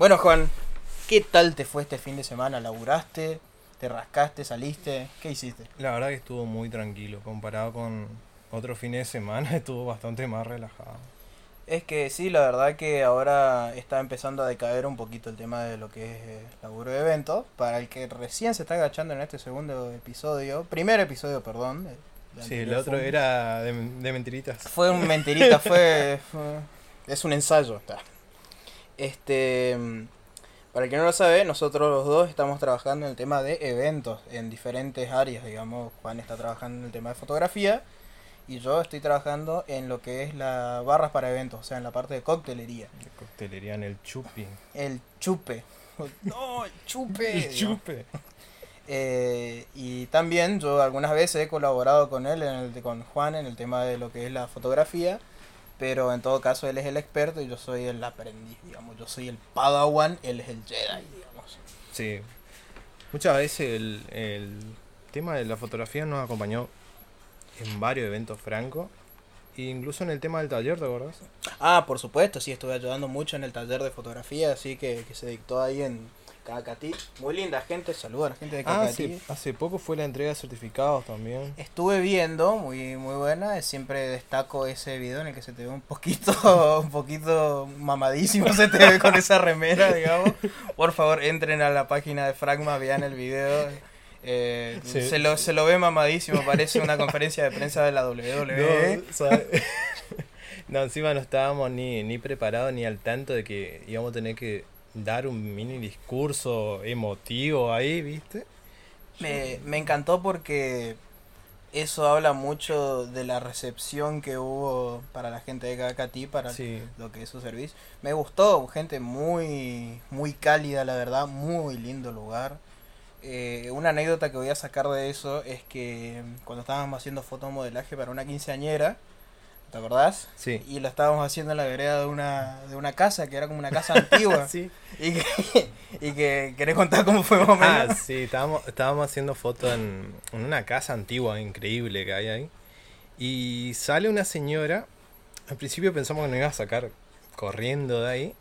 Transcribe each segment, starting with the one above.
Bueno, Juan, ¿qué tal te fue este fin de semana? ¿Laburaste? ¿Te rascaste? ¿Saliste? ¿Qué hiciste? La verdad que estuvo muy tranquilo. Comparado con otro fin de semana, estuvo bastante más relajado. Es que sí, la verdad que ahora está empezando a decaer un poquito el tema de lo que es eh, laburo de eventos. Para el que recién se está agachando en este segundo episodio, primer episodio, perdón. el- el Sí, el otro fue era de, de mentiritas. Fue un mentirita, fue, fue- Es un ensayo. está. Este. Para el que no lo sabe, nosotros los dos estamos trabajando en el tema de eventos en diferentes áreas. Digamos, Juan está trabajando en el tema de fotografía y yo estoy trabajando en lo que es las barras para eventos, o sea, en la parte de coctelería. De coctelería en el chupi. El chupe. No, el chupe. El chupe. Eh, y también yo algunas veces he colaborado con él, en el, con Juan, en el tema de lo que es la fotografía, pero en todo caso él es el experto y yo soy el aprendiz, digamos, yo soy el Padawan, él es el Jedi, digamos. Sí. Muchas veces el, el tema de la fotografía nos acompañó en varios eventos francos. E incluso en el tema del taller, ¿te acordás? Ah, por supuesto, sí, estuve ayudando mucho en el taller de fotografía, así que, que se dictó ahí en Cacatí. Muy linda gente, saluda a la gente de Ah, Cacatí. hace, hace poco fue la entrega de certificados también. Estuve viendo, muy muy buena, siempre destaco ese video en el que se te ve un poquito, un poquito mamadísimo, se te ve con esa remera, digamos. Por favor, entren a la página de Fragma, vean el video. Eh, Sí. se, lo, se lo ve mamadísimo, parece una conferencia de prensa de la WWE. No, no, encima no estábamos ni, ni preparados ni al tanto de que íbamos a tener que dar un mini discurso emotivo ahí, ¿viste? Me, me encantó porque eso habla mucho de la recepción que hubo para la gente de Cacatí, para Sí. lo que es su servicio. Me gustó, gente muy, muy cálida, la verdad, muy lindo lugar. Eh, una anécdota que voy a sacar de eso es que cuando estábamos haciendo fotomodelaje para una quinceañera, ¿te acordás? Sí. Y lo estábamos haciendo en la vereda de una, de una casa, que era como una casa antigua. Sí. Y que, y que querés contar cómo fue más o menos. Ah, sí, estábamos, estábamos haciendo fotos en, en una casa antigua increíble que hay ahí. Y sale una señora. Al principio pensamos que nos iba a sacar corriendo de ahí.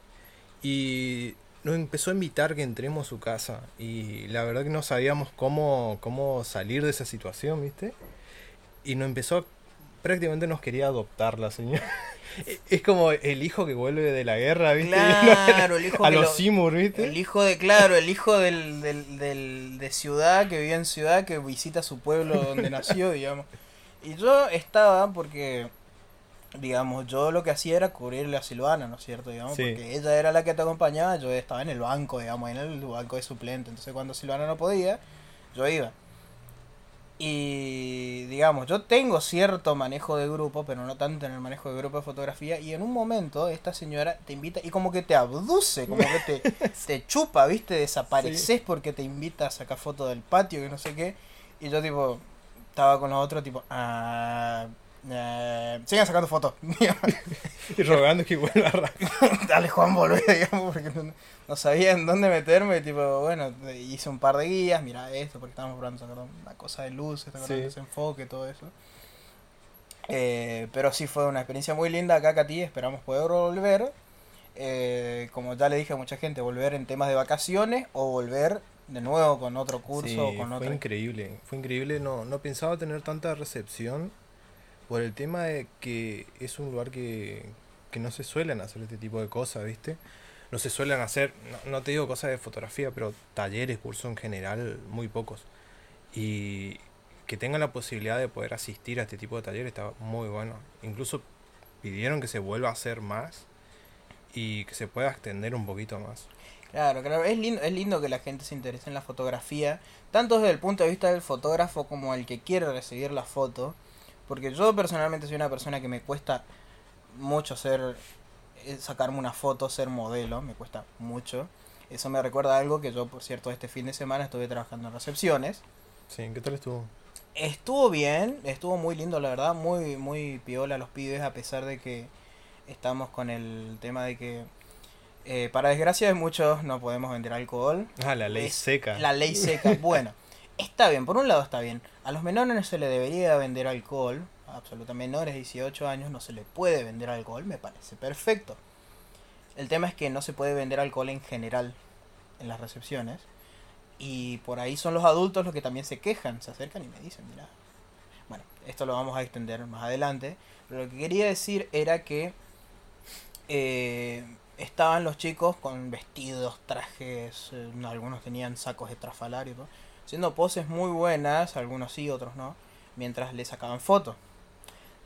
Y nos empezó a invitar que entremos a su casa. Y la verdad que no sabíamos cómo, cómo salir de esa situación, ¿viste? Y nos empezó. Prácticamente nos quería adoptar la señora. Es como el hijo que vuelve de la guerra, ¿viste? Claro, el hijo a los lo- Seymour, ¿viste? El hijo de, claro, el hijo del, del, del- de ciudad, que vive en ciudad, que visita su pueblo donde nació, digamos. Y yo estaba porque, digamos, yo lo que hacía era cubrirle a Silvana, ¿no es cierto? Digamos, Sí. porque ella era la que te acompañaba, yo estaba en el banco, digamos, en el banco de suplente. Entonces cuando Silvana no podía, yo iba. Y digamos, yo tengo cierto manejo de grupo, pero no tanto en el manejo de grupo de fotografía. Y en un momento esta señora te invita y como que te abduce, como que te, te chupa, ¿viste? Desapareces porque te invita a sacar fotos del patio, que no sé qué. Y yo tipo, estaba con los otros tipo, ah, eh, sigan sacando fotos. Y rogando que vuelva a Dale Juan, volvé, digamos, porque no, no sabía en dónde meterme. Tipo, bueno, hice un par de guías, mira esto, porque estábamos probando sacar una cosa de luces, ¿te acuerdas? Sí. ese enfoque, todo eso. Eh, pero sí fue una experiencia muy linda acá, Katy, esperamos poder volver. Eh, como ya le dije a mucha gente, volver en temas de vacaciones o volver de nuevo con otro curso Sí, o con fue increíble, fue increíble, no, no pensaba tener tanta recepción por el tema de que es un lugar que, que no se suelen hacer este tipo de cosas, ¿viste? No se suelen hacer, no, te digo cosas de fotografía, pero talleres, cursos en general, muy pocos. Y que tengan la posibilidad de poder asistir a este tipo de talleres está muy bueno. Incluso pidieron que se vuelva a hacer más y que se pueda extender un poquito más. Claro, claro, es lindo, es lindo que la gente se interese en la fotografía, tanto desde el punto de vista del fotógrafo como el que quiere recibir la foto, porque yo personalmente soy una persona que me cuesta mucho ser, eh, sacarme una foto, ser modelo, me cuesta mucho. Eso me recuerda a algo que yo, por cierto, este fin de semana estuve trabajando en recepciones. Sí, ¿qué tal estuvo? Estuvo bien, estuvo muy lindo, la verdad, muy, muy piola los pibes, a pesar de que estamos con el tema de que, eh, para desgracia de muchos, no podemos vender alcohol. Ah, la ley Es seca. La ley seca. Bueno, está bien, por un lado está bien. A los menores no se le debería vender alcohol. Absolutamente menores de 18 años no se le puede vender alcohol, me parece perfecto. El tema es que no se puede vender alcohol en general en las recepciones. Y por ahí son los adultos los que también se quejan, se acercan y me dicen, mira, bueno, esto lo vamos a extender más adelante. Pero lo que quería decir era que eh, estaban los chicos con vestidos, trajes, eh, algunos tenían sacos estrafalarios, haciendo poses muy buenas, algunos sí, otros no, mientras le sacaban fotos.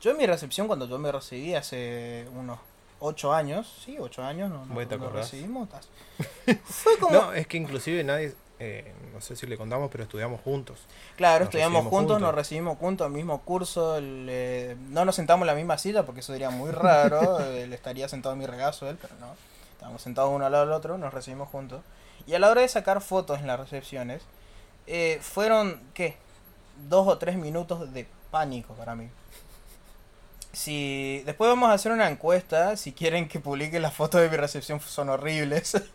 Yo en mi recepción, cuando yo me recibí hace unos 8 años, sí, 8 años, no, no, ¿Te no recibimos. Fue como... No, es que inclusive nadie, eh, no sé si le contamos, pero estudiamos juntos. Claro, Nos estudiamos juntos. nos recibimos juntos, el mismo curso, el, eh, no nos sentamos en la misma silla porque eso sería muy raro, él estaría sentado en mi regazo, él, pero no, estábamos sentados uno al lado del otro, nos recibimos juntos. Y a la hora de sacar fotos en las recepciones, eh, fueron, ¿qué? Dos o tres minutos de pánico para mí. Si después vamos a hacer una encuesta, si quieren que publique las fotos de mi recepción son horribles,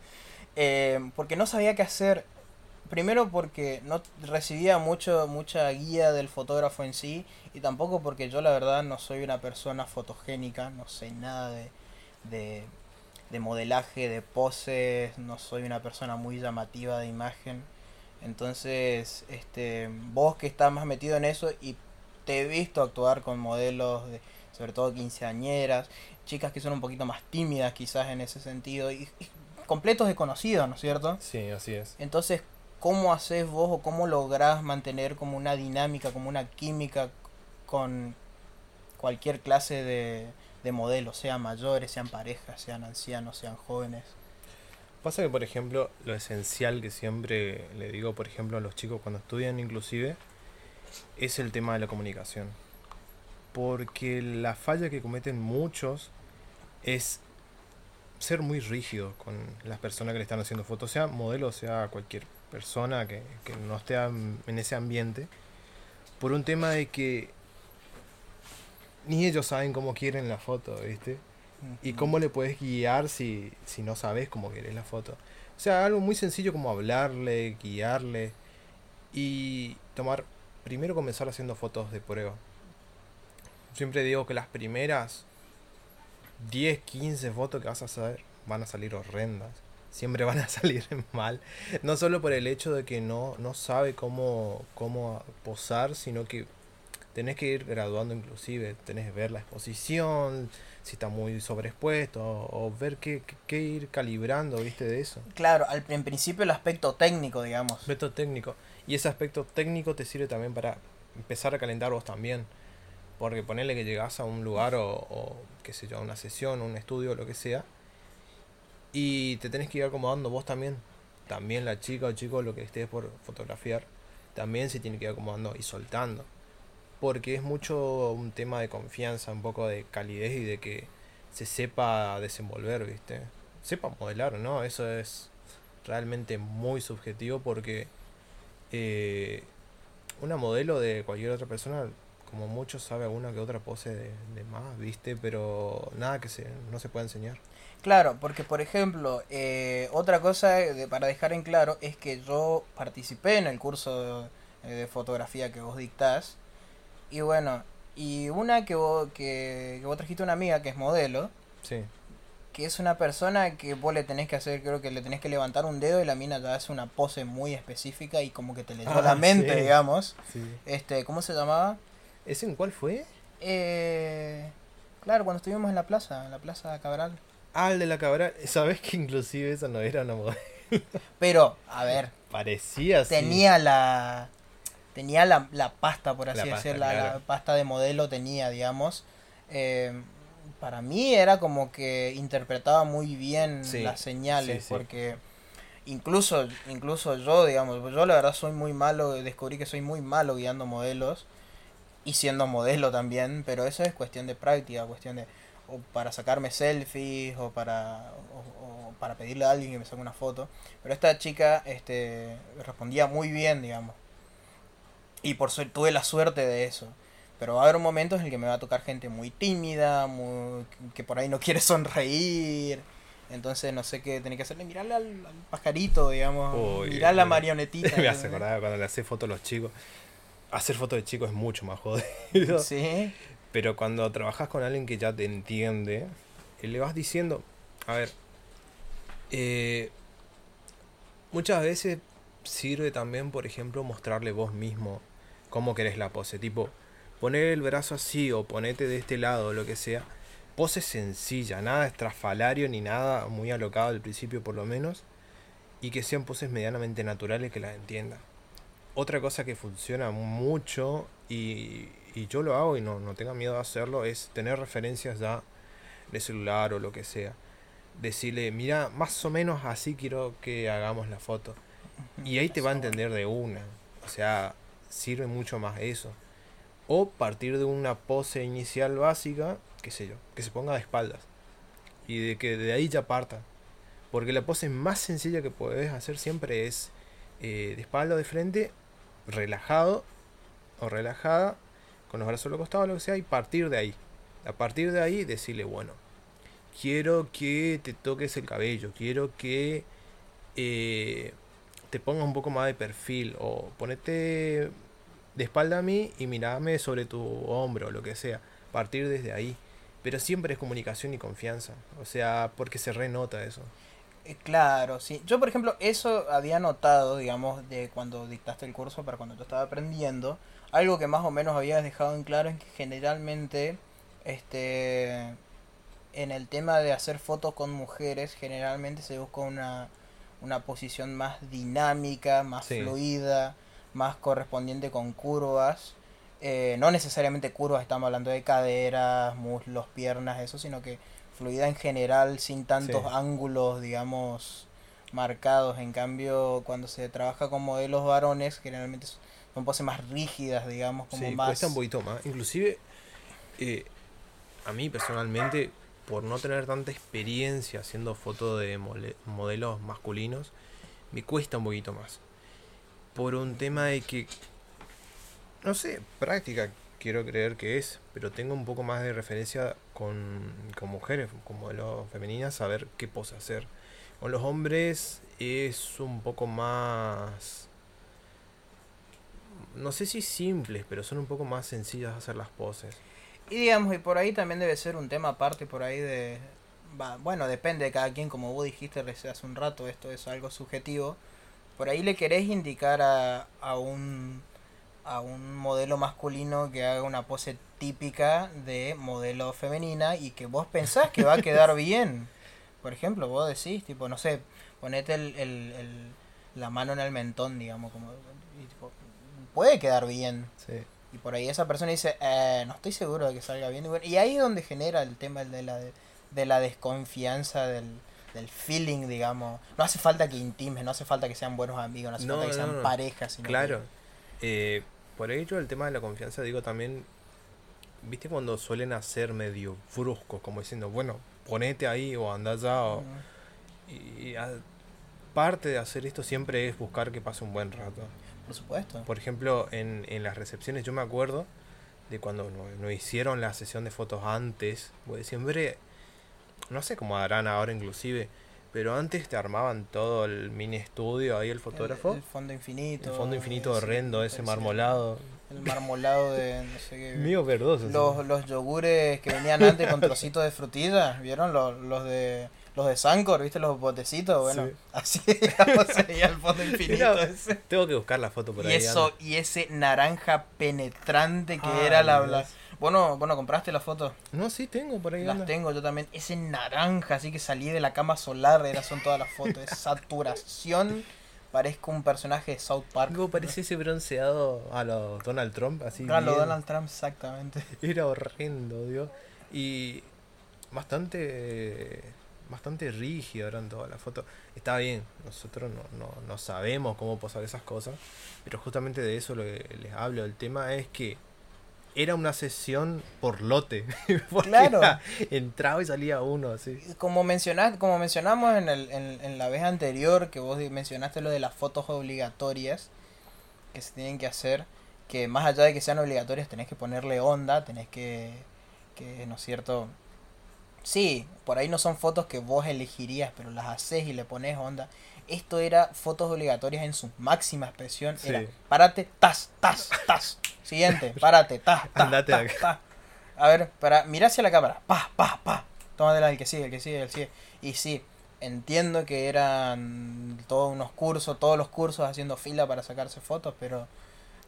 Eh, porque no sabía qué hacer. Primero porque no recibía mucho mucha guía del fotógrafo en sí y tampoco porque yo la verdad no soy una persona fotogénica, no sé nada de, de, de modelaje, de poses, no soy una persona muy llamativa de imagen. Entonces, este, vos que estás más metido en eso y te he visto actuar con modelos de sobre todo quinceañeras, chicas que son un poquito más tímidas quizás en ese sentido y, y completos desconocidos, ¿no es cierto? Sí, así es. Entonces, ¿cómo haces vos o cómo lográs mantener como una dinámica, como una química con cualquier clase de, de modelo, sean mayores, sean parejas, sean ancianos, sean jóvenes? Pasa que, por ejemplo, lo esencial que siempre le digo, por ejemplo, a los chicos cuando estudian inclusive, es el tema de la comunicación. Porque la falla que cometen muchos es ser muy rígido con las personas que le están haciendo fotos, sea modelo, sea cualquier persona que, que no esté en ese ambiente, por un tema de que ni ellos saben cómo quieren la foto, ¿viste? ¿Y cómo le puedes guiar si, si no sabes cómo querés la foto? O sea, algo muy sencillo como hablarle, guiarle y tomar, primero comenzar haciendo fotos de prueba. Siempre digo que las primeras 10, 15 fotos que vas a hacer van a salir horrendas. Siempre van a salir mal. No solo por el hecho de que no, no sabe cómo, cómo posar, sino que tenés que ir graduando inclusive. Tenés que ver la exposición, si está muy sobreexpuesto, o, o ver qué, qué- qué ir calibrando, ¿viste? De eso. Claro, al, en principio el aspecto técnico, digamos. Aspecto técnico. Y ese aspecto técnico te sirve también para empezar a calentar vos también. Porque ponerle que llegás a un lugar o, o, qué sé yo, a una sesión, un estudio, lo que sea. Y te tenés que ir acomodando vos también. También la chica o chico, lo que estés por fotografiar, también se tiene que ir acomodando y soltando. Porque es mucho un tema de confianza, un poco de calidez y de que se sepa desenvolver, ¿viste? Sepa modelar, ¿no? Eso es realmente muy subjetivo porque eh, una modelo de cualquier otra persona, como mucho sabe alguna que otra pose de, más, ¿viste? Pero nada que se, no se puede enseñar. Claro, porque por ejemplo, eh, otra cosa de- para dejar en claro es que yo participé en el curso de, de fotografía que vos dictás. Y bueno, y una que vos, que, que vos trajiste una amiga que es modelo, Sí, que es una persona que vos le tenés que hacer, creo que le tenés que levantar un dedo y la mina ya hace una pose muy específica y como que te leyó Ah, la mente, sí. digamos. sí. Este, ¿cómo se llamaba? ¿Ese en cuál fue? Eh, claro, cuando estuvimos en la plaza, en la plaza Cabral. Ah, el de la cabra. ¿Sabes que inclusive esa no era una modelo? Pero, a ver, Parecía así. tenía la tenía la, la pasta por así decirlo la, pasta de modelo tenía digamos. Eh, para mí era como que interpretaba muy bien Sí, las señales sí, sí. porque incluso incluso yo digamos yo la verdad soy muy malo descubrí que soy muy malo guiando modelos y siendo modelo también pero eso es cuestión de práctica cuestión de o para sacarme selfies o para o- o para pedirle a alguien que me saque una foto. Pero esta chica este respondía muy bien digamos y por suerte tuve la suerte de eso. Pero va a haber momentos en el que me va a tocar gente muy tímida muy, que por ahí no quiere sonreír. Entonces no sé qué tenía que hacerle. Mirarle al, al pajarito digamos. Uy, mirar la marionetita Me hace acordar cuando le hace fotos a los chicos. Hacer fotos de chicos es mucho más jodido. sí. Pero cuando trabajas con alguien que ya te entiende, eh, le vas diciendo, a ver, Eh, muchas veces sirve también, por ejemplo, mostrarle vos mismo cómo querés la pose. Tipo, poner el brazo así o ponete de este lado o lo que sea. Pose sencilla, nada estrafalario ni nada muy alocado al principio por lo menos. Y que sean poses medianamente naturales que las entienda. Otra cosa que funciona mucho y, y yo lo hago y no, no tenga miedo de hacerlo es tener referencias ya de celular o lo que sea. Decirle, mira, más o menos así quiero que hagamos la foto. Y ahí te va a entender de una. O sea, sirve mucho más eso. O partir de una pose inicial básica, qué sé yo, que se ponga de espaldas. Y de que de ahí ya parta. Porque la pose más sencilla que puedes hacer siempre es eh, de espalda o de frente, relajado o relajada, con los brazos a los costados, lo que sea, y partir de ahí. A partir de ahí decirle, bueno, quiero que te toques el cabello, quiero que eh, te pongas un poco más de perfil o ponete de espalda a mí y mirame sobre tu hombro o lo que sea. Partir desde ahí. Pero siempre es comunicación y confianza. O sea, porque se renota eso. Eh, claro, sí. Yo, por ejemplo, eso había notado, digamos, de cuando dictaste el curso para cuando yo estaba aprendiendo. Algo que más o menos habías dejado en claro es que generalmente, este, en el tema de hacer fotos con mujeres, generalmente se busca una, una posición más dinámica, más fluida, más correspondiente con curvas. Eh, no necesariamente curvas, estamos hablando de caderas, muslos, piernas, eso, sino que fluida en general, sin tantos ángulos, digamos, marcados. En cambio, cuando se trabaja con modelos varones, generalmente son poses más rígidas, digamos, como sí, más... cuesta un poquito más. Inclusive, eh, a mí personalmente, por no tener tanta experiencia haciendo fotos de modelos masculinos, me cuesta un poquito más. Por un tema de que, no sé, práctica quiero creer que es, pero tengo un poco más de referencia con, con mujeres, con modelos femeninas, saber qué pose hacer. Con los hombres es un poco más no sé si simples, pero son un poco más sencillas hacer las poses. Y digamos, y por ahí también debe ser un tema aparte por ahí de... bueno, depende de cada quien, como vos dijiste hace un rato, esto es algo subjetivo. Por ahí le querés indicar a, a, un, a un modelo masculino que haga una pose típica de modelo femenina y que vos pensás que va a quedar bien. Por ejemplo, vos decís, tipo, no sé, ponete el, el, el la mano en el mentón, digamos, como... puede quedar bien. Sí. Y por ahí esa persona dice, eh, no estoy seguro de que salga bien. Y ahí es donde genera el tema de la, de la desconfianza del, del feeling, digamos. No hace falta que intimes, no hace falta que sean buenos amigos, no hace falta que sean parejas. claro. Eh, por ello, el tema de la confianza, digo también, ¿viste cuando suelen hacer medio bruscos, como diciendo, bueno, ponete ahí o anda allá? O, y, parte de hacer esto siempre es buscar que pase un buen rato. Por supuesto. Por ejemplo, en, en las recepciones yo me acuerdo de cuando nos, hicieron la sesión de fotos antes, pues siempre, no sé cómo harán ahora inclusive, pero antes te armaban todo el mini estudio ahí el fotógrafo. El, fondo infinito. El fondo infinito horrendo, ese marmolado. El marmolado de no sé qué. Mío verdoso. Los, los yogures que venían antes con trocitos de frutilla, ¿vieron? Los, los de los de Sancor, ¿viste? Los botecitos, bueno, así digamos sería el fondo infinito ese. Tengo que buscar la foto por y ahí. Eso, y ese naranja penetrante que era la, la... Bueno, bueno, ¿compraste la foto? No, sí, tengo por ahí. Las tengo yo también. Ese naranja, así que salí de la cama solar, era, son todas las fotos. Es saturación. Parezco un personaje de South Park. Algo parece ese bronceado a los Donald Trump, así. A lo Donald Trump, exactamente. Era horrendo, Dios. Y bastante bastante rígido eran todas las fotos. Está bien, nosotros no, no, no, sabemos cómo posar esas cosas, pero justamente de eso lo que les hablo. El tema es que era una sesión por lote. claro. entraba y salía uno, así. Como, mencionaste, como mencionamos en, el, en, en, la vez anterior, que vos mencionaste lo de las fotos obligatorias que se tienen que hacer, que más allá de que sean obligatorias, tenés que ponerle onda, tenés que, que ¿no es cierto?, Sí, por ahí no son fotos que vos elegirías, pero las haces y le pones onda. Esto era fotos obligatorias en su máxima expresión. Era, párate, tas, tas, tas. Siguiente, párate, tas, tas, tas, A ver, para, mira hacia la cámara. Pa, pa, pa. Tómatela el que sigue, el que sigue, el que sigue. Y sí, entiendo que eran todos unos cursos, todos los cursos haciendo fila para sacarse fotos, pero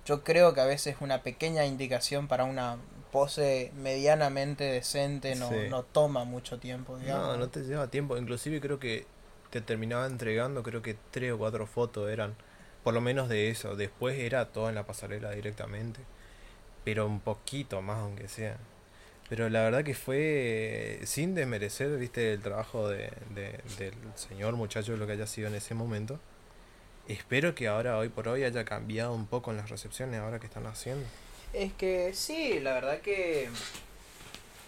yo creo que a veces una pequeña indicación para una pose medianamente decente no, Sí. no toma mucho tiempo, digamos. No, no te lleva tiempo. Inclusive creo que te terminaba entregando, creo que tres o cuatro fotos eran, por lo menos de eso. Después era todo en la pasarela directamente. Pero un poquito más, aunque sea. Pero la verdad que fue eh, sin desmerecer, viste, el trabajo de, de- del señor muchacho, lo que haya sido en ese momento. Espero que ahora, hoy por hoy, haya cambiado un poco en las recepciones ahora que están haciendo. Es que sí, la verdad que.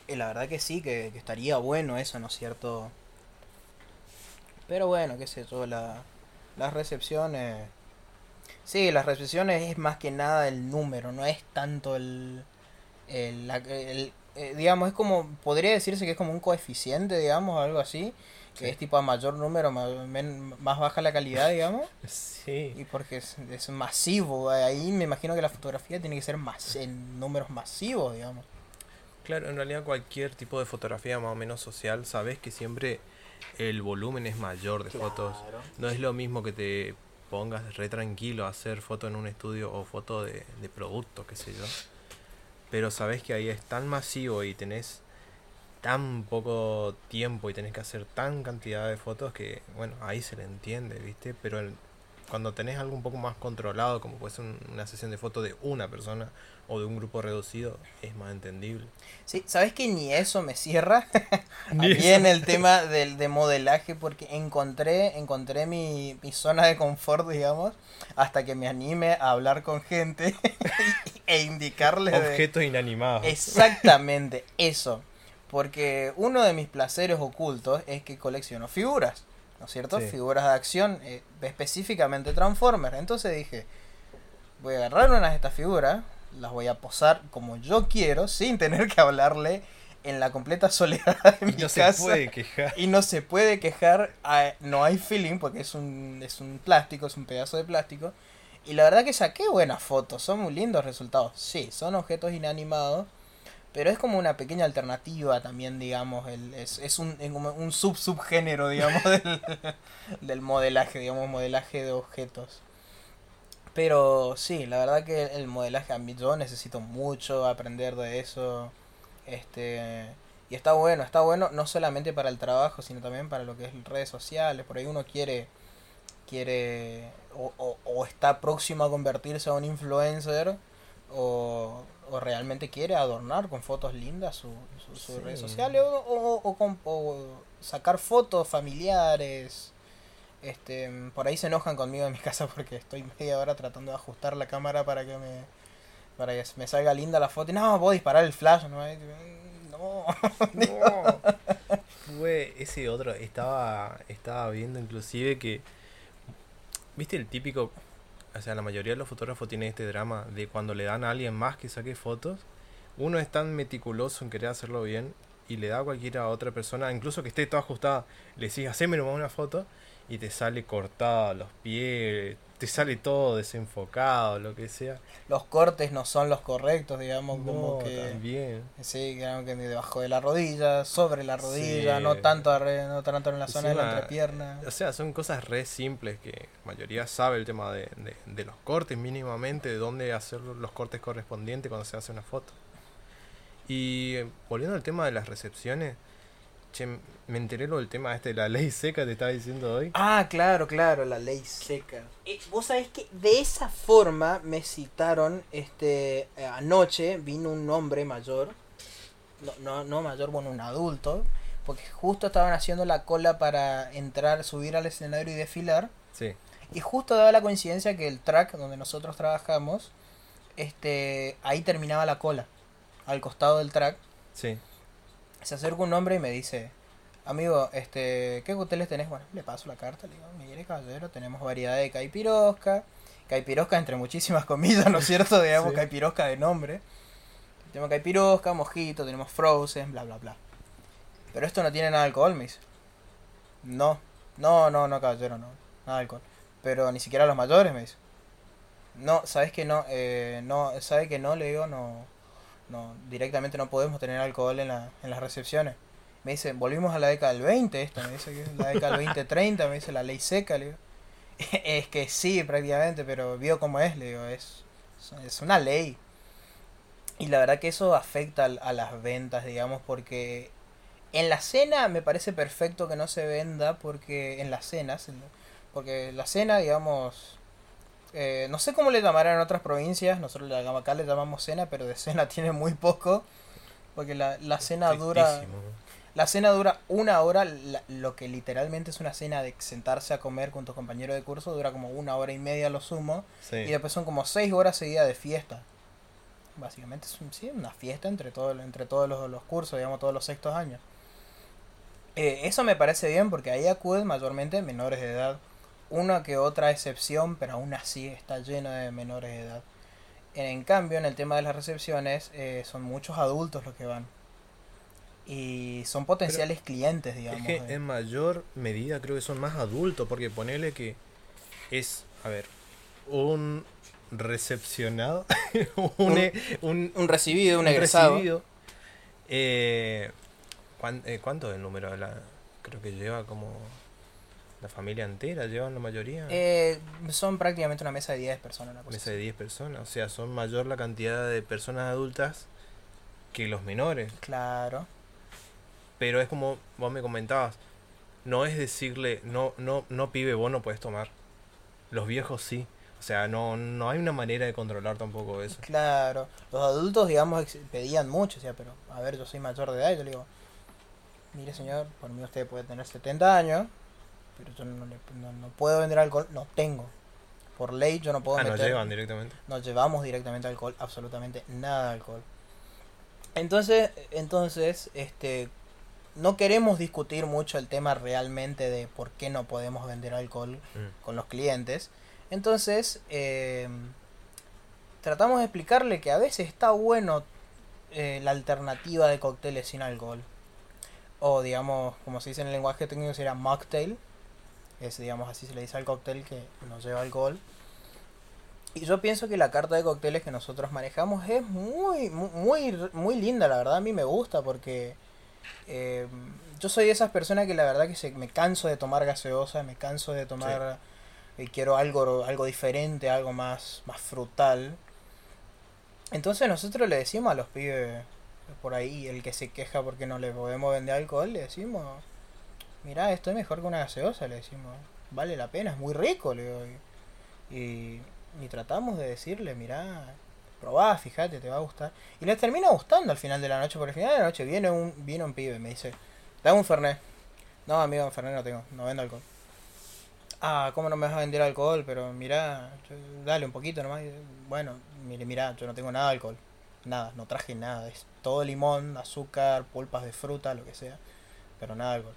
eh, La verdad que sí, que, que estaría bueno eso, ¿no es cierto? Pero bueno, qué sé yo, la, las recepciones. Sí, las recepciones es más que nada el número, no es tanto el. el, el- eh, digamos, es como. Podría decirse que es como un coeficiente, digamos, algo así. Que Sí. es tipo a mayor número, men- más baja la calidad, digamos. Sí. Y porque es, es masivo, ahí me imagino que la fotografía tiene que ser más en números masivos, digamos. Claro, en realidad cualquier tipo de fotografía más o menos social, sabes que siempre el volumen es mayor de fotos. No es lo mismo que te pongas re tranquilo a hacer foto en un estudio o foto de, de producto, qué sé yo. Pero sabes que ahí es tan masivo y tenés tan poco tiempo y tenés que hacer tan cantidad de fotos que, bueno, ahí se le entiende, ¿viste? Pero el- cuando tenés algo un poco más controlado, como puede ser un- una sesión de fotos de una persona o de un grupo reducido, es más entendible. Sí, ¿sabes que ni eso me cierra? Aquí en el tema del de modelaje, porque encontré, encontré mi, mi zona de confort, digamos, hasta que me anime a hablar con gente e indicarles de- Objetos inanimados. Exactamente, eso. Porque uno de mis placeres ocultos es que colecciono figuras, ¿no es cierto? Sí. Figuras de acción, eh, específicamente Transformers. Entonces dije, voy a agarrar una de estas figuras, las voy a posar como yo quiero, sin tener que hablarle en la completa soledad de Y mi no casa. se puede quejar. Y no se puede quejar, no hay feeling porque es un, es un plástico, es un pedazo de plástico. Y la verdad que saqué buenas fotos, son muy lindos resultados. Sí, son objetos inanimados, pero es como una pequeña alternativa también, digamos, el, es, es un, un sub subgénero, digamos, del, del modelaje, digamos, modelaje de objetos. Pero sí, la verdad que el modelaje yo necesito mucho aprender de eso. Este, y está bueno, está bueno no solamente para el trabajo, sino también para lo que es redes sociales. Por ahí uno quiere, quiere, está próximo a convertirse a un influencer, o, o realmente quiere adornar con fotos lindas su, su- sus Sí. redes sociales, o, o, o con- o sacar fotos familiares. Este, por ahí se enojan conmigo en mi casa porque estoy media hora tratando de ajustar la cámara para que me para que me salga linda la foto. Y no, puedo disparar el flash, no, no. No. Fue ese otro, estaba, estaba viendo inclusive que, viste el típico, o sea, la mayoría de los fotógrafos tienen este drama de cuando le dan a alguien más que saque fotos, uno es tan meticuloso en querer hacerlo bien y le da a cualquiera otra persona, incluso que esté toda ajustada, le decís, haceme nomás una foto y te sale cortada los pies, te sale todo desenfocado, lo que sea. Los cortes no son los correctos, digamos, como No, que también. sí, digamos que debajo de la rodilla, sobre la rodilla, Sí. no tanto no tanto en la zona de la entrepierna. O sea, son cosas re simples que la mayoría sabe el tema de, de- de los cortes mínimamente, de dónde hacer los cortes correspondientes cuando se hace una foto. Y eh, volviendo al tema de las recepciones, che, me enteré lo del tema este de la ley seca, te estaba diciendo hoy. Ah, claro, claro, la ley seca. Eh, Vos sabés que de esa forma me citaron, este, eh, anoche vino un hombre mayor, no, no, no mayor, bueno, un adulto, porque justo estaban haciendo la cola para entrar, subir al escenario y desfilar, Sí, y justo daba la coincidencia que el track donde nosotros trabajamos, este, ahí terminaba la cola, al costado del track, sí. Se acerca un hombre y me dice, amigo, este, ¿qué hoteles tenés? Bueno, le paso la carta, le digo, mire caballero, tenemos variedad de caipirosca, caipirosca entre muchísimas comillas, ¿no es cierto? Digamos, Sí. caipirosca de nombre. Tenemos caipirosca, mojito, tenemos frozen, bla, bla, bla. Pero esto no tiene nada de alcohol, me dice. No, no, no, no, caballero, no, nada de alcohol. Pero ni siquiera los mayores, me dice. No, ¿sabes que no? Eh, no, ¿sabe que no? Le digo, no, no, directamente no podemos tener alcohol en, la, en las recepciones. Me dice, volvimos a la década del 20, esto, me dice la década del 20-30, me dice la ley seca, le digo. es que sí, prácticamente, pero vio cómo es, le digo, es, es una ley. Y la verdad que eso afecta a las ventas, digamos, porque en la cena me parece perfecto que no se venda, porque en las cenas, porque la cena, digamos, eh, no sé cómo le llamarán en otras provincias, nosotros acá le llamamos cena, pero de cena tiene muy poco, porque la, la cena dura... La cena dura una hora, lo que literalmente es una cena de sentarse a comer con tu compañero de curso, dura como una hora y media lo sumo, y después son como seis horas seguidas de fiesta. Básicamente es un, sí, una fiesta entre, todo, entre todos los, cursos, digamos, todos los sextos años. Eh, eso me parece bien porque ahí acuden mayormente menores de edad. Una que otra excepción, pero aún así está lleno de menores de edad. En cambio, en el tema de las recepciones, eh, son muchos adultos los que van. Y son potenciales clientes, digamos. Es que en mayor medida creo que son más adultos, porque ponele que es, a ver, un recepcionado, un, e, un, un, recibido, un, egresado. Eh, eh, ¿Cuánto es el número? De la, creo que lleva como la familia entera, llevan la mayoría. Eh, son prácticamente una mesa de 10 personas. Una mesa de 10 personas, o sea, son mayor la cantidad de personas adultas que los menores. Claro. Pero es como vos me comentabas, no es decirle, no, no, no pibe, vos no puedes tomar. Los viejos sí. O sea, no, no hay una manera de controlar tampoco eso. Claro, los adultos, digamos, pedían mucho, o sea, pero a ver, yo soy mayor de edad y yo le digo, mire señor, por mí usted puede tener 70 años, pero yo no, le, no, puedo vender alcohol, no tengo. Por ley yo no puedo ah, meter... llevan directamente. No llevamos directamente alcohol, absolutamente nada de alcohol. Entonces, entonces, este, no queremos discutir mucho el tema realmente de por qué no podemos vender alcohol mm. con los clientes entonces, eh, tratamos de explicarle que a veces está bueno eh, la alternativa de cócteles sin alcohol. O digamos, como se dice en el lenguaje técnico, sería mocktail. Es, digamos, así se le dice al cóctel que no lleva alcohol. Y yo pienso que la carta de cócteles que nosotros manejamos es muy, muy, muy linda, la verdad. A mí me gusta porque eh, yo soy de esas personas que la verdad que se, me canso de tomar gaseosa, me canso de tomar y quiero algo, algo diferente, algo más, más frutal. Entonces nosotros le decimos a los pibes por ahí, el que se queja porque no le podemos vender alcohol, le decimos, mira, esto es mejor que una gaseosa, le decimos, vale la pena, es muy rico, le digo. Y, y tratamos de decirle, mira, probá, fíjate, te va a gustar. Y les termina gustando al final de la noche, porque al final de la noche viene un, viene un pibe me dice, dame un Fernet. No, amigo, un Fernet no tengo, no vendo alcohol ah, ¿cómo no me vas a vender alcohol? Pero mira, dale un poquito nomás. Bueno, mire, mira, yo no tengo nada de alcohol. Nada, no traje nada. Es todo limón, azúcar, pulpas de fruta, lo que sea. Pero nada de alcohol.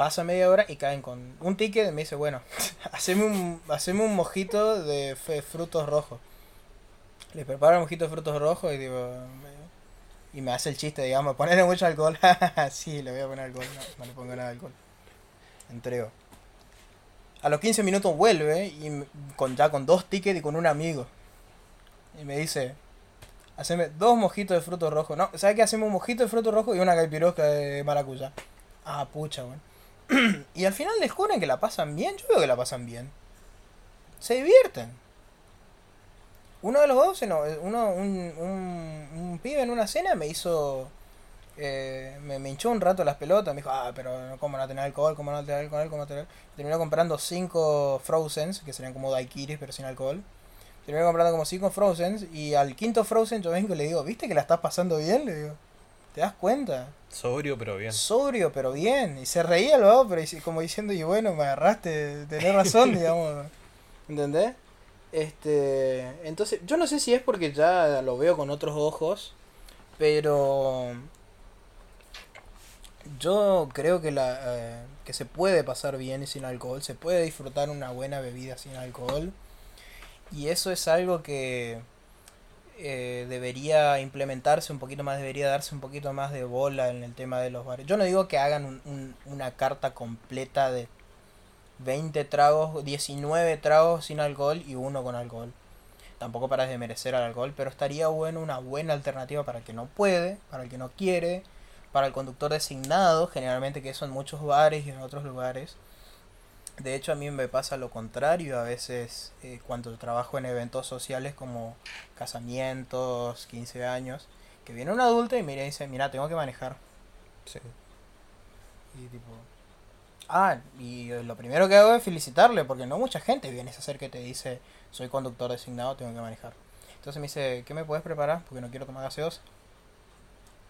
Pasa media hora y caen con un ticket y me dice, bueno, haceme un, haceme un mojito de frutos rojos. Le preparo un mojito de frutos rojos y digo... Y me hace el chiste, digamos, ponerle mucho alcohol. sí, le voy a poner alcohol. No, no le pongo nada de alcohol. Entrego. A los 15 minutos vuelve y con ya con dos tickets y con un amigo. Y me dice, haceme dos mojitos de frutos rojos. No, ¿sabes qué? Hacemos un mojito de frutos rojos y una caipirosca de maracuyá. Ah, pucha, weón. y al final les juran que la pasan bien. Yo veo que la pasan bien. Se divierten. Uno de los dos, uno, un, un, un pibe en una cena me hizo eh, me, me, hinchó un rato las pelotas, me dijo, ah, pero ¿cómo no tener alcohol? ¿Cómo no tener alcohol? ¿Cómo no tener? Terminó comprando 5 Frozens, que serían como daiquiris, pero sin alcohol. Terminó comprando como 5 Frozens, y al quinto Frozen yo vengo y le digo, ¿viste que la estás pasando bien? Le digo, ¿te das cuenta? Sobrio, pero bien. Sobrio, pero bien. Y se reía luego, pero como diciendo, y bueno, me agarraste, tenés razón, digamos. ¿Entendés? Este, entonces, yo no sé si es porque ya lo veo con otros ojos, pero yo creo que, la, eh, que se puede pasar bien sin alcohol, se puede disfrutar una buena bebida sin alcohol. Y eso es algo que eh, debería implementarse un poquito más, debería darse un poquito más de bola en el tema de los bares. Yo no digo que hagan una carta completa de 20 tragos, 19 tragos sin alcohol y uno con alcohol. Tampoco para desmerecer al alcohol, pero estaría bueno una buena alternativa para el que no puede, para el que no quiere para el conductor designado, generalmente que son muchos bares y en otros lugares. De hecho, a mí me pasa lo contrario a veces eh, cuando trabajo en eventos sociales como casamientos, 15 años, que viene un adulto y mira y dice, mira, tengo que manejar. Sí. Y tipo... Ah, y lo primero que hago es felicitarle, porque no mucha gente viene a hacer que te dice, soy conductor designado, tengo que manejar. Entonces me dice, ¿qué me puedes preparar? Porque no quiero tomar gaseosa.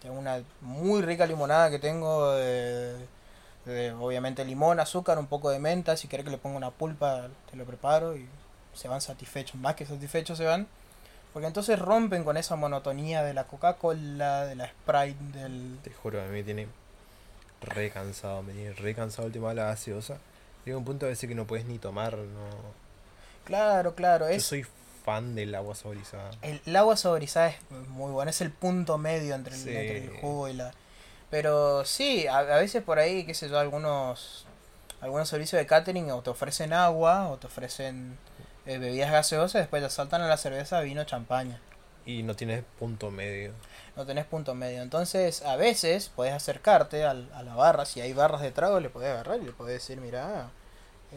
Tengo una muy rica limonada que tengo de, de, obviamente limón, azúcar, un poco de menta. Si quieres que le ponga una pulpa, te lo preparo y se van satisfechos. Más que satisfechos se van. Porque entonces rompen con esa monotonía de la Coca-Cola, de la Sprite, del... Te juro, a mí me tiene re cansado, me tiene re cansado el tema de la gaseosa. Llega un punto a veces que no puedes ni tomar, no... Claro, claro, Yo es... soy fan del agua saborizada. El, el agua saborizada es muy buena, es el punto medio entre el, entre el jugo y la... Pero sí, a, a veces por ahí, qué sé yo, algunos, algunos servicios de catering o te ofrecen agua o te ofrecen eh, bebidas gaseosas, después te saltan a la cerveza, vino, champaña. Y no tienes punto medio. No tenés punto medio. Entonces, a veces puedes acercarte al- a, la barra, si hay barras de trago, le podés agarrar y le podés decir, mira,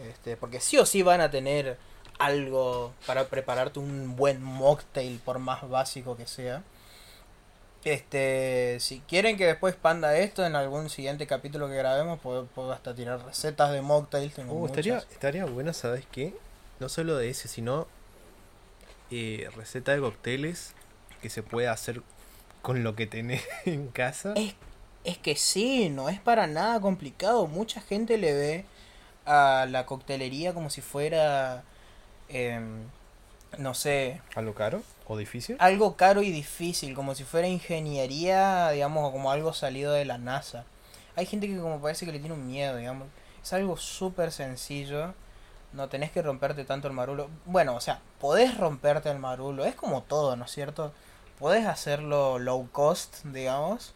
este, porque sí o sí van a tener algo para prepararte un buen mocktail, por más básico que sea. Este, si quieren que después panda esto en algún siguiente capítulo que grabemos, puedo, puedo hasta tirar recetas de mocktails. Tengo Uh, muchas. estaría, estaría bueno, ¿sabes qué? No solo de ese, sino eh, receta de cócteles que se puede hacer con lo que tenés en casa. Es, es que sí, no es para nada complicado. Mucha gente le ve a la coctelería como si fuera, em, no sé, ¿Algo caro o difícil? algo caro y difícil, como si fuera ingeniería, digamos, o como algo salido de la NASA. Hay gente que como parece que le tiene un miedo, digamos. Es algo súper sencillo. No tenés que romperte tanto el marulo. Bueno, o sea, podés romperte el marulo. Es como todo, ¿no es cierto? Podés hacerlo low cost, digamos.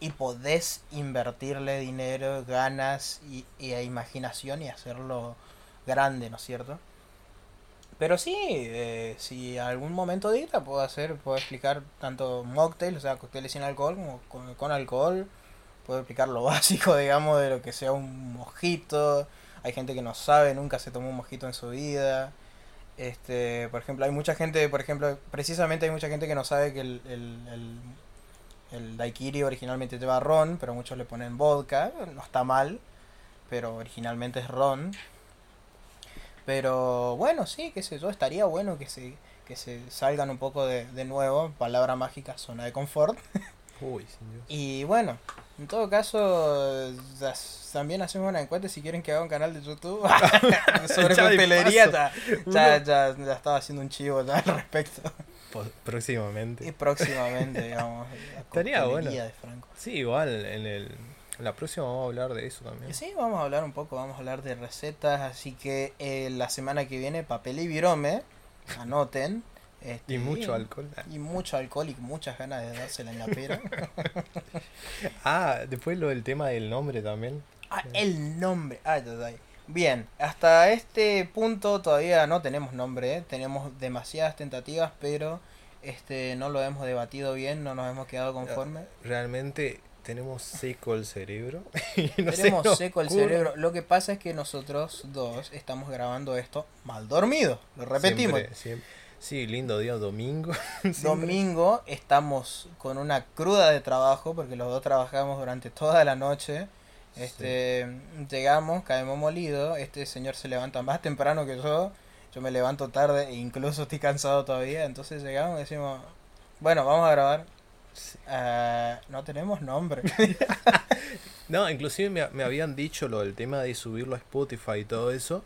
Y podés invertirle dinero, ganas y, y imaginación y hacerlo grande, ¿no es cierto? Pero sí, eh, si algún momento dicta, puedo hacer, puedo explicar tanto mocktail, o sea, cócteles sin alcohol, como con, con alcohol. Puedo explicar lo básico, digamos, de lo que sea un mojito. Hay gente que no sabe, nunca se tomó un mojito en su vida. Este, por ejemplo, hay mucha gente, por ejemplo, precisamente hay mucha gente que no sabe que el, el, el, el daiquiri originalmente lleva ron, pero muchos le ponen vodka, no está mal, pero originalmente es ron. Pero bueno, sí, qué sé yo, estaría bueno que se, que se salgan un poco de, de nuevo, palabra mágica, zona de confort. Uy, Dios. Y bueno, en todo caso, también hacemos una encuesta si quieren que haga un canal de YouTube sobre Ya coctelería. Ya, ya, ya, ya estaba haciendo un chivo ya al respecto. Po- Y próximamente. próximamente, digamos, Estaría bueno. de Franco. Sí, igual en el en la próxima vamos a hablar de eso también. Sí, vamos a hablar un poco, vamos a hablar de recetas, así que eh, la semana que viene papel y virome, anoten. Este, Y mucho alcohol. Y mucho alcohol y muchas ganas de dársela en la pera. Ah, después lo del tema del nombre también. Ah, el nombre. Ay. Bien, hasta este punto todavía no tenemos nombre, ¿eh? tenemos demasiadas tentativas, pero este no lo hemos debatido bien, no nos hemos quedado conformes. Realmente tenemos seco el cerebro. no tenemos seco el cerebro. Lo que pasa es que nosotros dos estamos grabando esto mal dormidos. Lo repetimos. Siempre, siempre. Sí, lindo día domingo. Domingo estamos con una cruda de trabajo porque los dos trabajamos durante toda la noche. Este, llegamos, caemos molidos, este señor se levanta más temprano que yo, yo me levanto tarde e incluso estoy cansado todavía, entonces llegamos y decimos, bueno, vamos a grabar. Ah, no tenemos nombre. No, inclusive me, me habían dicho lo del tema de subirlo a Spotify y todo eso.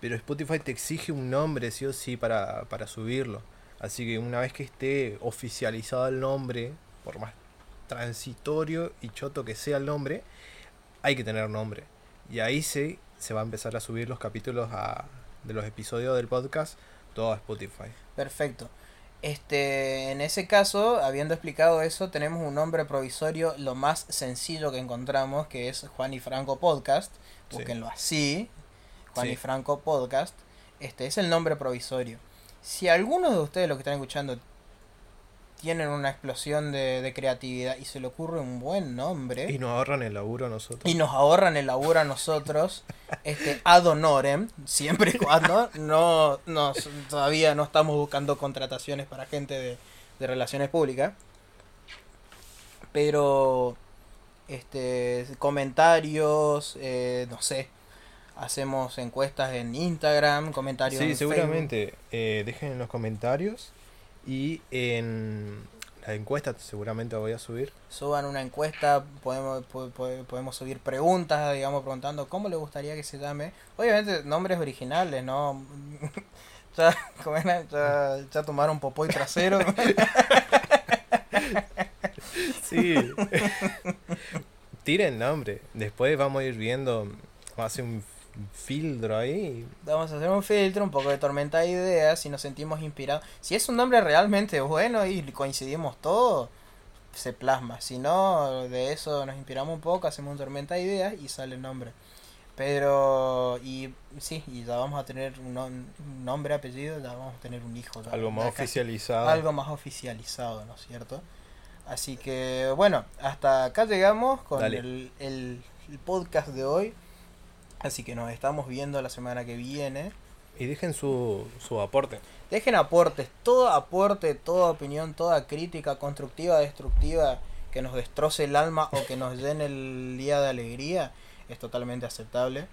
Pero Spotify te exige un nombre sí o sí para, para subirlo. Así que una vez que esté oficializado el nombre, por más transitorio y choto que sea el nombre, hay que tener nombre. Y ahí sí se va a empezar a subir los capítulos a- de los episodios del podcast todo a Spotify. Perfecto. Este, en ese caso, habiendo explicado eso, tenemos un nombre provisorio, lo más sencillo que encontramos, que es Juan y Franco Podcast. Sí. Búsquenlo así, Juan Sí. y Franco Podcast. Este es el nombre provisorio. Si alguno de ustedes, los que están escuchando, tienen una explosión de, de creatividad y se le ocurre un buen nombre Y nos ahorran el laburo a nosotros. y nos ahorran el laburo a nosotros, este ad honorem, siempre y cuando no, no todavía no estamos buscando contrataciones para gente de, de relaciones públicas. Pero este comentarios, eh, no sé, hacemos encuestas en Instagram, comentarios Sí, en seguramente. eh, dejen en los comentarios y en la encuesta seguramente voy a subir. Suban una encuesta, podemos po- po- podemos subir preguntas, digamos, preguntando cómo le gustaría que se llame. Obviamente nombres originales, ¿no? ya, ya, ya tomaron popó y trasero. Sí. Tiren nombre. Después vamos a ir viendo. Hacer un filtro ahí. Vamos a hacer un filtro, un poco de tormenta de ideas, si nos sentimos inspirados. Si es un nombre realmente bueno y coincidimos todos, se plasma. Si no, de eso nos inspiramos un poco, hacemos un tormenta de ideas y sale el nombre. Pero, y sí, y ya vamos a tener un, nom- un nombre, apellido, ya vamos a tener un hijo. ya, Algo más oficializado. Algo más oficializado, ¿no es cierto? Así que, bueno, hasta acá llegamos con el- el podcast de hoy. Así que nos estamos viendo la semana que viene. Y dejen su, su aporte. Dejen aportes, todo aporte, toda opinión, toda crítica constructiva, destructiva, que nos destroce el alma o que nos llene el día de alegría, es totalmente aceptable.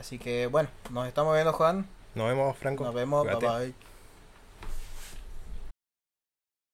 Así que bueno, nos estamos viendo Juan, Nos vemos, Franco. nos vemos, bye Cuídate. bye.